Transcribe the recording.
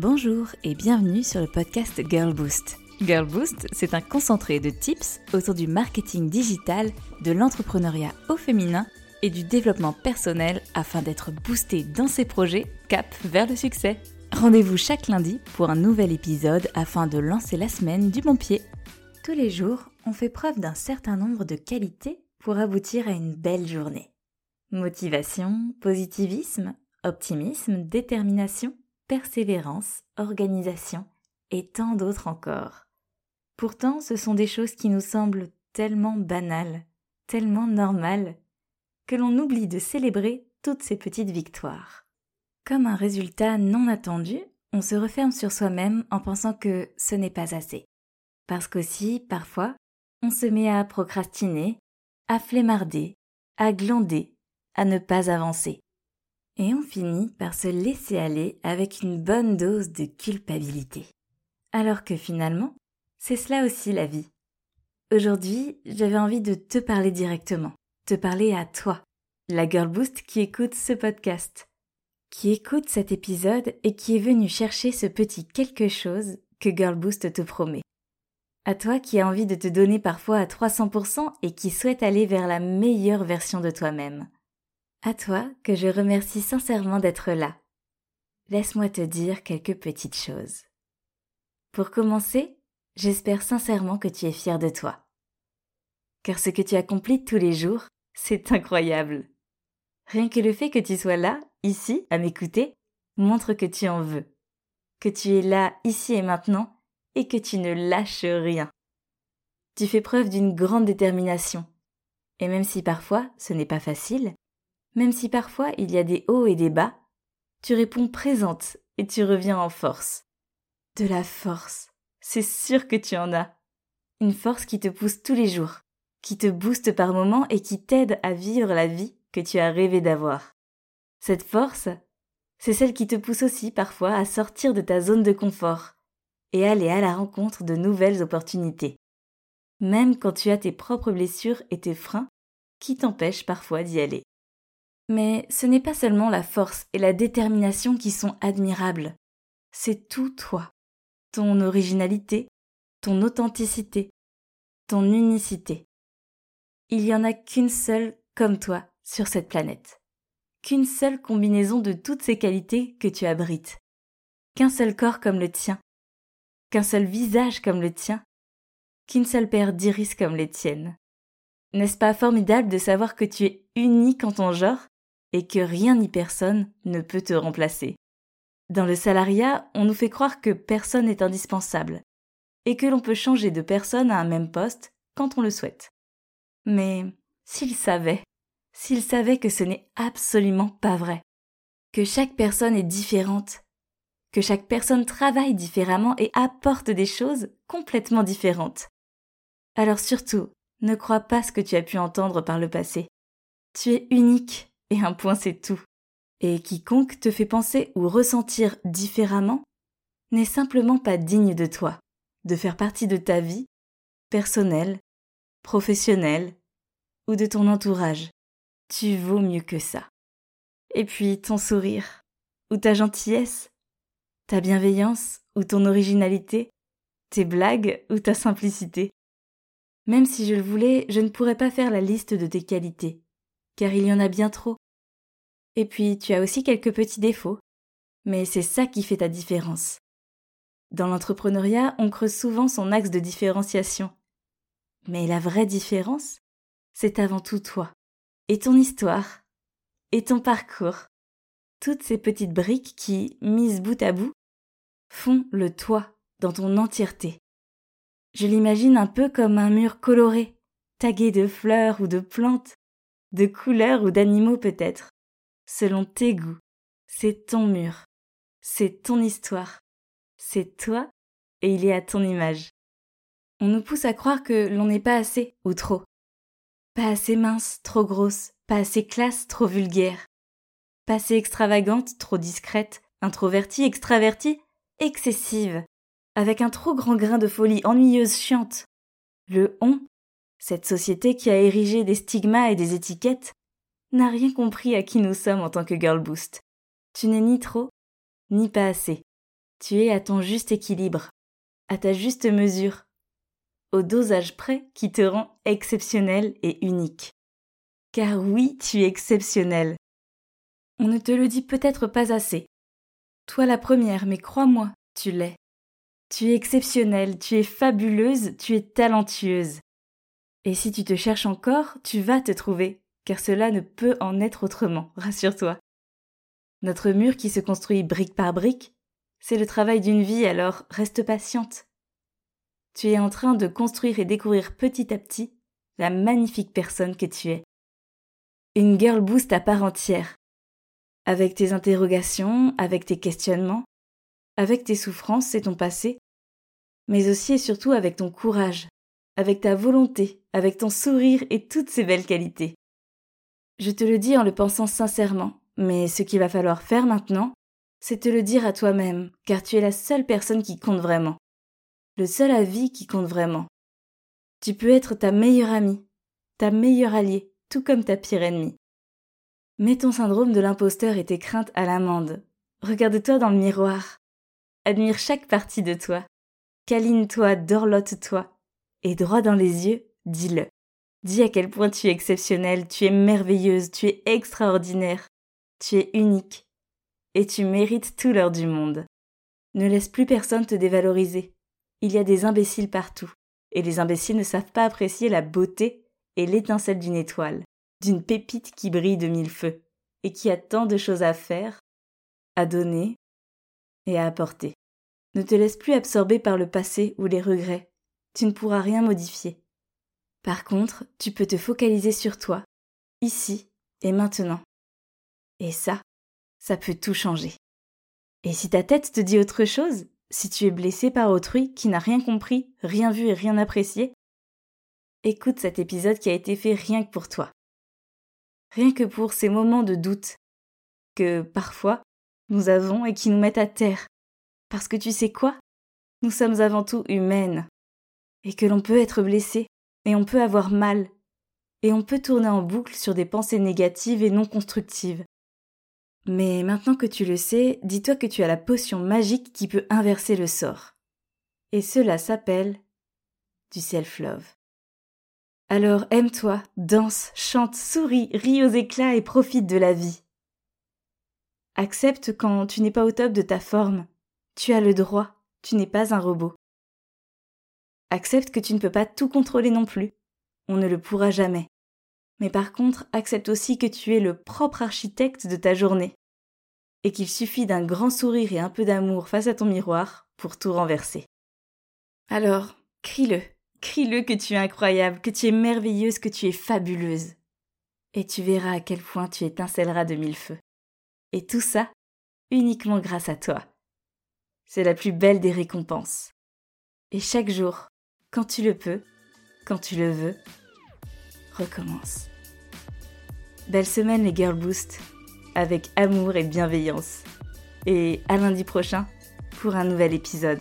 Bonjour et bienvenue sur le podcast Girl Boost. Girl Boost, c'est un concentré de tips autour du marketing digital, de l'entrepreneuriat au féminin et du développement personnel afin d'être boosté dans ses projets cap vers le succès. Rendez-vous chaque lundi pour un nouvel épisode afin de lancer la semaine du bon pied. Tous les jours, on fait preuve d'un certain nombre de qualités pour aboutir à une belle journée. Motivation, positivisme, optimisme, détermination, persévérance, organisation et tant d'autres encore. Pourtant, ce sont des choses qui nous semblent tellement banales, tellement normales, que l'on oublie de célébrer toutes ces petites victoires. Comme un résultat non attendu, on se referme sur soi-même en pensant que ce n'est pas assez. Parce qu'aussi, parfois, on se met à procrastiner, à flémarder, à glander, à ne pas avancer. Et on finit par se laisser aller avec une bonne dose de culpabilité. Alors que finalement, c'est cela aussi la vie. Aujourd'hui, j'avais envie de te parler directement, te parler à toi, la Girl Boost qui écoute ce podcast, qui écoute cet épisode et qui est venu chercher ce petit quelque chose que Girl Boost te promet. À toi qui as envie de te donner parfois à 300% et qui souhaite aller vers la meilleure version de toi-même. À toi que je remercie sincèrement d'être là. Laisse-moi te dire quelques petites choses. Pour commencer, j'espère sincèrement que tu es fier de toi. Car ce que tu accomplis tous les jours, c'est incroyable. Rien que le fait que tu sois là, ici, à m'écouter, montre que tu en veux. Que tu es là, ici et maintenant, et que tu ne lâches rien. Tu fais preuve d'une grande détermination. Et même si parfois ce n'est pas facile, même si parfois il y a des hauts et des bas, tu réponds présente et tu reviens en force. De la force, c'est sûr que tu en as. Une force qui te pousse tous les jours, qui te booste par moments et qui t'aide à vivre la vie que tu as rêvé d'avoir. Cette force, c'est celle qui te pousse aussi parfois à sortir de ta zone de confort et aller à la rencontre de nouvelles opportunités. Même quand tu as tes propres blessures et tes freins qui t'empêchent parfois d'y aller? Mais ce n'est pas seulement la force et la détermination qui sont admirables, c'est tout toi, ton originalité, ton authenticité, ton unicité. Il n'y en a qu'une seule comme toi sur cette planète, qu'une seule combinaison de toutes ces qualités que tu abrites, qu'un seul corps comme le tien, qu'un seul visage comme le tien, qu'une seule paire d'iris comme les tiennes. N'est-ce pas formidable de savoir que tu es unique en ton genre? Et que rien ni personne ne peut te remplacer. Dans le salariat, on nous fait croire que personne n'est indispensable et que l'on peut changer de personne à un même poste quand on le souhaite. Mais s'ils savaient, s'ils savaient que ce n'est absolument pas vrai, que chaque personne est différente, que chaque personne travaille différemment et apporte des choses complètement différentes. Alors surtout, ne crois pas ce que tu as pu entendre par le passé. Tu es unique et un point c'est tout. Et quiconque te fait penser ou ressentir différemment n'est simplement pas digne de toi, de faire partie de ta vie, personnelle, professionnelle ou de ton entourage. Tu vaux mieux que ça. Et puis ton sourire, ou ta gentillesse, ta bienveillance ou ton originalité, tes blagues ou ta simplicité. Même si je le voulais, je ne pourrais pas faire la liste de tes qualités, car il y en a bien trop. Et puis tu as aussi quelques petits défauts, mais c'est ça qui fait ta différence. Dans l'entrepreneuriat, on creuse souvent son axe de différenciation. Mais la vraie différence, c'est avant tout toi, et ton histoire, et ton parcours. Toutes ces petites briques qui, mises bout à bout, font le toi dans ton entièreté. Je l'imagine un peu comme un mur coloré, tagué de fleurs ou de plantes, de couleurs ou d'animaux peut-être, selon tes goûts. C'est ton mur, c'est ton histoire, c'est toi et il est à ton image. On nous pousse à croire que l'on n'est pas assez ou trop. Pas assez mince, trop grosse, pas assez classe, trop vulgaire. Pas assez extravagante, trop discrète, introvertie, extravertie, excessive, avec un trop grand grain de folie ennuyeuse chiante. Le on cette société qui a érigé des stigmas et des étiquettes n'a rien compris à qui nous sommes en tant que girl boost. Tu n'es ni trop, ni pas assez. Tu es à ton juste équilibre, à ta juste mesure, au dosage près qui te rend exceptionnel et unique. Car oui, tu es exceptionnel. On ne te le dit peut-être pas assez. Toi la première, mais crois-moi, tu l'es. Tu es exceptionnelle, tu es fabuleuse, tu es talentueuse. Et si tu te cherches encore, tu vas te trouver, car cela ne peut en être autrement, rassure-toi. Notre mur qui se construit brique par brique, c'est le travail d'une vie, alors reste patiente. Tu es en train de construire et découvrir petit à petit la magnifique personne que tu es. Une girl boost à part entière. Avec tes interrogations, avec tes questionnements, avec tes souffrances et ton passé, mais aussi et surtout avec ton courage, avec ta volonté, avec ton sourire et toutes ces belles qualités. Je te le dis en le pensant sincèrement, mais ce qu'il va falloir faire maintenant, c'est te le dire à toi-même, car tu es la seule personne qui compte vraiment. Le seul avis qui compte vraiment. Tu peux être ta meilleure amie, ta meilleure alliée, tout comme ta pire ennemie. Mets ton syndrome de l'imposteur et tes craintes à l'amende. Regarde-toi dans le miroir. Admire chaque partie de toi. Câline-toi, dorlote-toi. Et droit dans les yeux, dis-le. Dis à quel point tu es exceptionnelle, tu es merveilleuse, tu es extraordinaire, tu es unique, et tu mérites tout l'heure du monde. Ne laisse plus personne te dévaloriser. Il y a des imbéciles partout, et les imbéciles ne savent pas apprécier la beauté et l'étincelle d'une étoile, d'une pépite qui brille de mille feux, et qui a tant de choses à faire, à donner et à apporter. Ne te laisse plus absorber par le passé ou les regrets. Tu ne pourras rien modifier. Par contre, tu peux te focaliser sur toi, ici et maintenant. Et ça, ça peut tout changer. Et si ta tête te dit autre chose, si tu es blessé par autrui qui n'a rien compris, rien vu et rien apprécié, écoute cet épisode qui a été fait rien que pour toi. Rien que pour ces moments de doute que parfois nous avons et qui nous mettent à terre. Parce que tu sais quoi? Nous sommes avant tout humaines. Et que l'on peut être blessé, et on peut avoir mal, et on peut tourner en boucle sur des pensées négatives et non constructives. Mais maintenant que tu le sais, dis-toi que tu as la potion magique qui peut inverser le sort. Et cela s'appelle du self-love. Alors aime-toi, danse, chante, souris, ris aux éclats et profite de la vie. Accepte quand tu n'es pas au top de ta forme. Tu as le droit, tu n'es pas un robot. Accepte que tu ne peux pas tout contrôler non plus. On ne le pourra jamais. Mais par contre, accepte aussi que tu es le propre architecte de ta journée. Et qu'il suffit d'un grand sourire et un peu d'amour face à ton miroir pour tout renverser. Alors, crie-le, crie-le que tu es incroyable, que tu es merveilleuse, que tu es fabuleuse. Et tu verras à quel point tu étincelleras de mille feux. Et tout ça, uniquement grâce à toi. C'est la plus belle des récompenses. Et chaque jour, quand tu le peux, quand tu le veux, recommence. Belle semaine les Girl Boost, avec amour et bienveillance. Et à lundi prochain pour un nouvel épisode.